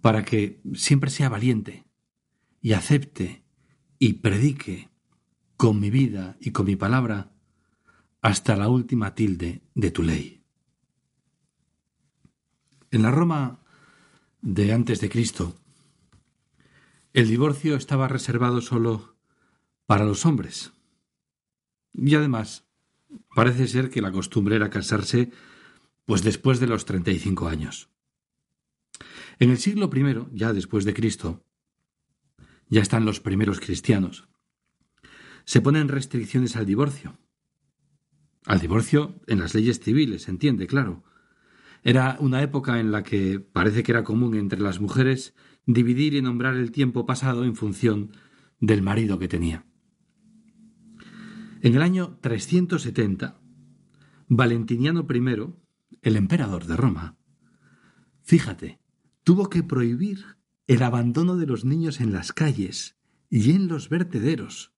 para que siempre sea valiente y acepte y predique con mi vida y con mi palabra hasta la última tilde de tu ley. En la Roma de antes de Cristo, el divorcio estaba reservado solo para los hombres. Y además, parece ser que la costumbre era casarse pues después de los treinta y cinco años. En el siglo I, ya después de Cristo, ya están los primeros cristianos. Se ponen restricciones al divorcio. Al divorcio en las leyes civiles, se entiende, claro. Era una época en la que parece que era común entre las mujeres dividir y nombrar el tiempo pasado en función del marido que tenía. En el año 370, Valentiniano I, el emperador de Roma, fíjate, tuvo que prohibir el abandono de los niños en las calles y en los vertederos,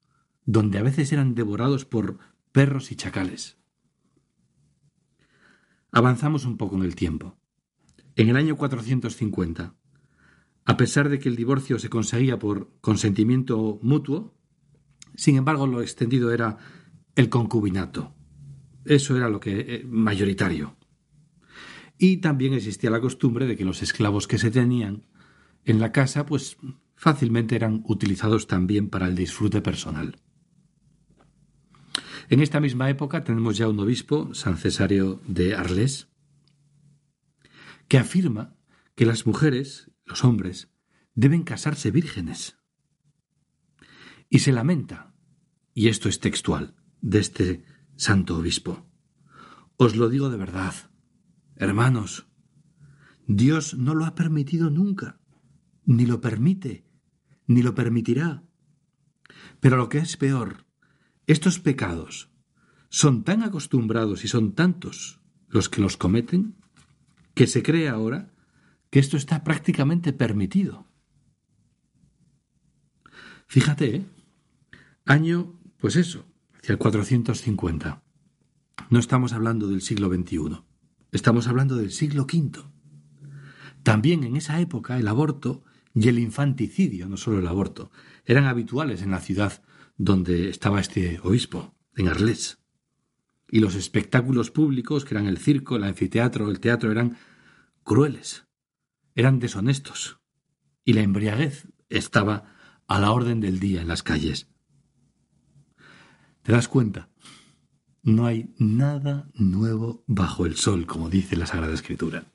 donde a veces eran devorados por perros y chacales. Avanzamos un poco en el tiempo. En el año 450, a pesar de que el divorcio se conseguía por consentimiento mutuo, sin embargo lo extendido era el concubinato. Eso era lo que eh, mayoritario. Y también existía la costumbre de que los esclavos que se tenían en la casa, pues fácilmente eran utilizados también para el disfrute personal. En esta misma época tenemos ya un obispo, San Cesario de Arles, que afirma que las mujeres, los hombres, deben casarse vírgenes. Y se lamenta, y esto es textual, de este santo obispo. Os lo digo de verdad, Hermanos, Dios no lo ha permitido nunca, ni lo permite, ni lo permitirá. Pero lo que es peor, estos pecados son tan acostumbrados y son tantos los que los cometen, que se cree ahora que esto está prácticamente permitido. Fíjate, ¿eh? año, pues eso, hacia el 450. No estamos hablando del siglo XXI. Estamos hablando del siglo V. También en esa época el aborto y el infanticidio, no solo el aborto, eran habituales en la ciudad donde estaba este obispo, en Arles. Y los espectáculos públicos, que eran el circo, el anfiteatro, el teatro, eran crueles, eran deshonestos. Y la embriaguez estaba a la orden del día en las calles. ¿Te das cuenta? No hay nada nuevo bajo el sol, como dice la Sagrada Escritura.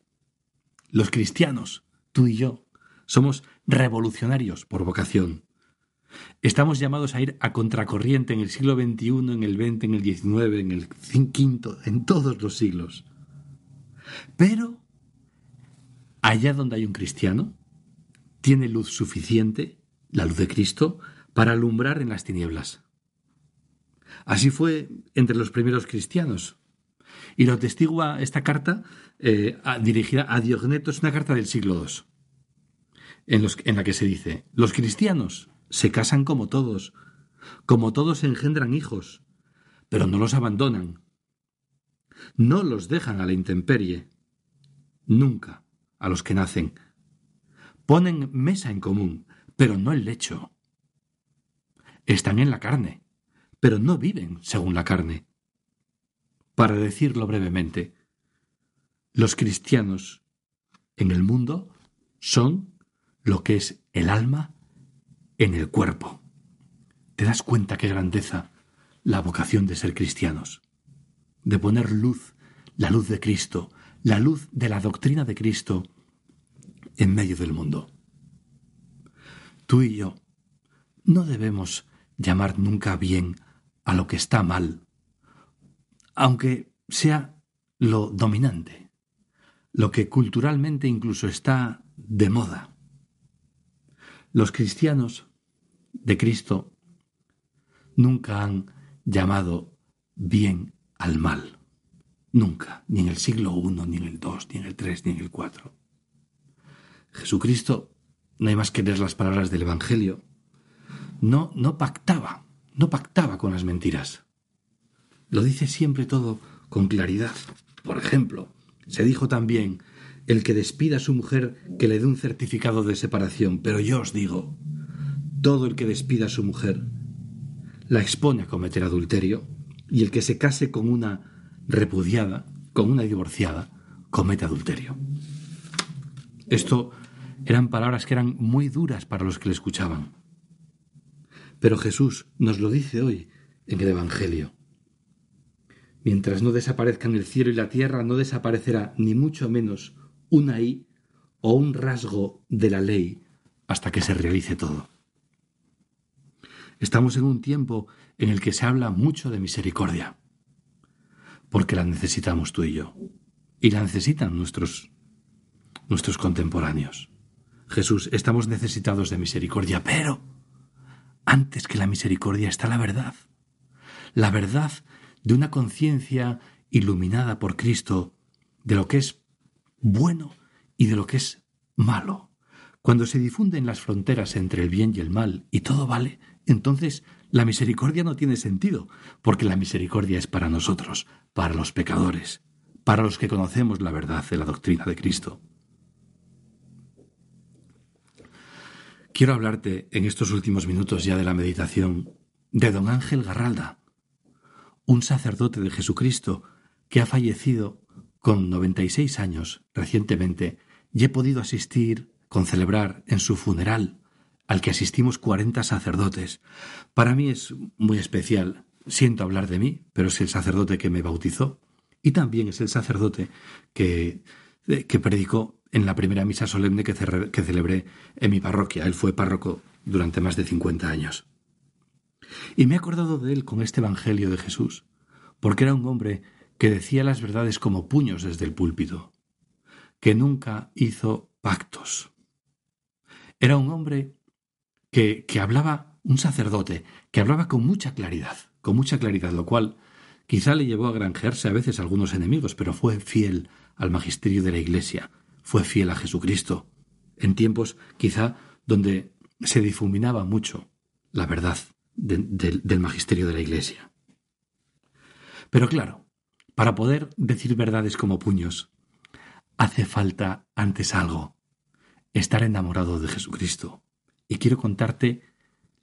Los cristianos, tú y yo, somos revolucionarios por vocación. Estamos llamados a ir a contracorriente en el siglo XXI, en el XX, en el XIX, en el V, en todos los siglos. Pero, allá donde hay un cristiano, tiene luz suficiente, la luz de Cristo, para alumbrar en las tinieblas. Así fue entre los primeros cristianos. Y lo testigua esta carta eh, dirigida a Diogneto, es una carta del siglo II, en la que se dice, los cristianos se casan como todos, como todos engendran hijos, pero no los abandonan, no los dejan a la intemperie, nunca a los que nacen. Ponen mesa en común, pero no el lecho. Están en la carne, pero no viven según la carne. Para decirlo brevemente, los cristianos en el mundo son lo que es el alma en el cuerpo. ¿Te das cuenta qué grandeza la vocación de ser cristianos? De poner luz, la luz de Cristo, la luz de la doctrina de Cristo en medio del mundo. Tú y yo no debemos llamar nunca bien a lo que está mal, aunque sea lo dominante, lo que culturalmente incluso está de moda. Los cristianos de Cristo nunca han llamado bien al mal. Nunca, ni en el siglo I, ni en el II, ni en el III, ni en el IV. Jesucristo, no hay más que leer las palabras del Evangelio, no, no pactaba, no pactaba con las mentiras. Lo dice siempre todo con claridad. Por ejemplo, se dijo también, el que despida a su mujer que le dé un certificado de separación, pero yo os digo, todo el que despida a su mujer la expone a cometer adulterio, y el que se case con una repudiada, con una divorciada, comete adulterio. Esto eran palabras que eran muy duras para los que le escuchaban. Pero Jesús nos lo dice hoy en el Evangelio. Mientras no desaparezcan el cielo y la tierra, no desaparecerá ni mucho menos una I o un rasgo de la ley hasta que se realice todo. Estamos en un tiempo en el que se habla mucho de misericordia, porque la necesitamos tú y yo, y la necesitan nuestros, nuestros contemporáneos. Jesús, estamos necesitados de misericordia, pero antes que la misericordia está la verdad. La verdad de una conciencia iluminada por Cristo de lo que es bueno y de lo que es malo. Cuando se difunden las fronteras entre el bien y el mal y todo vale, entonces la misericordia no tiene sentido, porque la misericordia es para nosotros, para los pecadores, para los que conocemos la verdad de la doctrina de Cristo. Quiero hablarte en estos últimos minutos ya de la meditación de don Ángel Garralda, un sacerdote de Jesucristo que ha fallecido con 96 años recientemente y he podido asistir, con celebrar en su funeral, al que asistimos 40 sacerdotes. Para mí es muy especial. Siento hablar de mí, pero es el sacerdote que me bautizó y también es el sacerdote que, que predicó en la primera misa solemne que, celebré en mi parroquia. Él fue párroco durante más de cincuenta años. Y me he acordado de él con este Evangelio de Jesús, porque era un hombre que decía las verdades como puños desde el púlpito, que nunca hizo pactos. Era un hombre que, que hablaba, un sacerdote, que hablaba con mucha claridad, con mucha claridad, lo cual quizá le llevó a granjearse a veces algunos enemigos, pero fue fiel al magisterio de la Iglesia, fue fiel a Jesucristo, en tiempos quizá donde se difuminaba mucho la verdad del magisterio de la Iglesia. Pero claro, para poder decir verdades como puños, hace falta antes algo, estar enamorado de Jesucristo. Y quiero contarte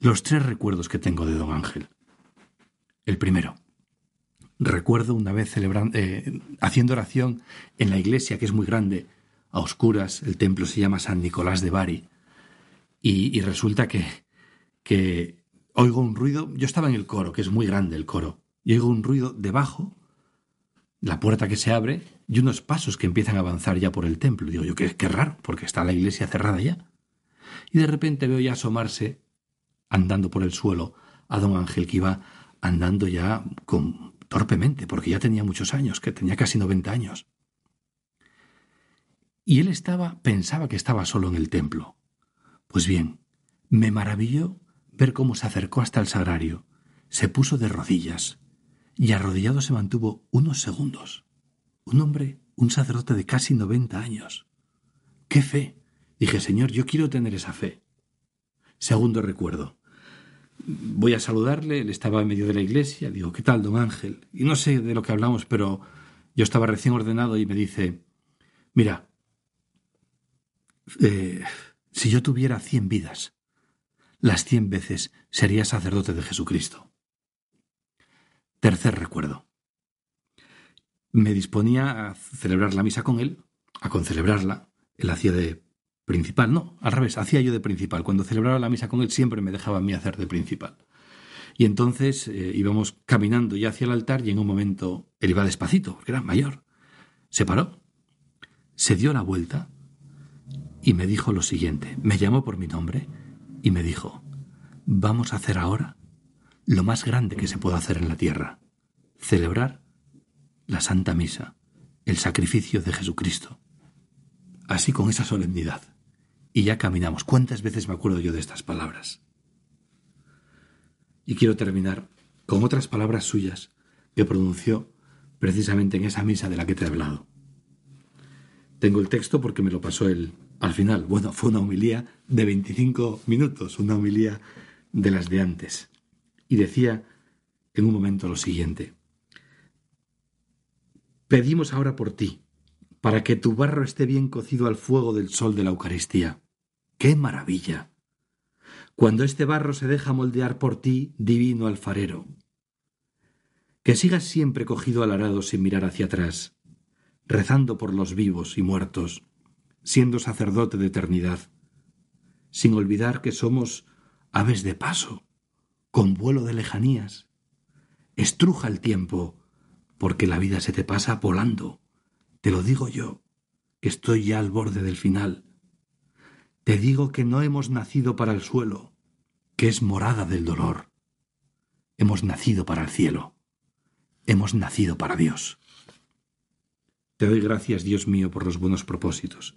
los tres recuerdos que tengo de don Ángel. El primero, recuerdo una vez celebrando, eh, haciendo oración en la iglesia, que es muy grande, a oscuras, el templo se llama San Nicolás de Bari, y, resulta que, que oigo un ruido, yo estaba en el coro, que es muy grande el coro, y oigo un ruido debajo, la puerta que se abre y unos pasos que empiezan a avanzar ya por el templo. Digo yo, qué, qué raro, porque está la iglesia cerrada ya. Y de repente veo ya asomarse, andando por el suelo, a don Ángel que iba andando ya con, torpemente, porque ya tenía muchos años, que tenía casi noventa años. Y él estaba, pensaba que estaba solo en el templo. Pues bien, me maravilló ver cómo se acercó hasta el sagrario, se puso de rodillas, y arrodillado se mantuvo unos segundos. Un hombre, un sacerdote de casi noventa años. ¡Qué fe! Dije, Señor, yo quiero tener esa fe. Segundo recuerdo. Voy a saludarle, él estaba en medio de la iglesia, digo, ¿qué tal, don Ángel? Y no sé de lo que hablamos, pero yo estaba recién ordenado y me dice, mira, eh, si yo tuviera cien vidas, las cien veces sería sacerdote de Jesucristo. Tercer recuerdo. Me disponía a celebrar la misa con él, a concelebrarla. Él hacía de principal. No, al revés, hacía yo de principal. Cuando celebraba la misa con él siempre me dejaba a mí hacer de principal. Y entonces eh, íbamos caminando ya hacia el altar y en un momento él iba despacito, porque era mayor. Se paró, se dio la vuelta y me dijo lo siguiente. Me llamó por mi nombre y me dijo, vamos a hacer ahora lo más grande que se puede hacer en la tierra, celebrar la Santa Misa, el sacrificio de Jesucristo. Así con esa solemnidad. Y ya caminamos. ¿Cuántas veces me acuerdo yo de estas palabras? Y quiero terminar con otras palabras suyas que pronunció precisamente en esa misa de la que te he hablado. Tengo el texto porque me lo pasó él al final. Bueno, fue una homilía de 25 minutos, una homilía de las de antes. Y decía en un momento lo siguiente. Pedimos ahora por ti, para que tu barro esté bien cocido al fuego del sol de la Eucaristía. ¡Qué maravilla! Cuando este barro se deja moldear por ti, divino alfarero. Que sigas siempre cogido al arado sin mirar hacia atrás, rezando por los vivos y muertos, siendo sacerdote de eternidad, sin olvidar que somos aves de paso, con vuelo de lejanías. Estruja el tiempo, porque la vida se te pasa volando. Te lo digo yo, que estoy ya al borde del final. Te digo que no hemos nacido para el suelo, que es morada del dolor. Hemos nacido para el cielo. Hemos nacido para Dios. Te doy gracias, Dios mío, por los buenos propósitos,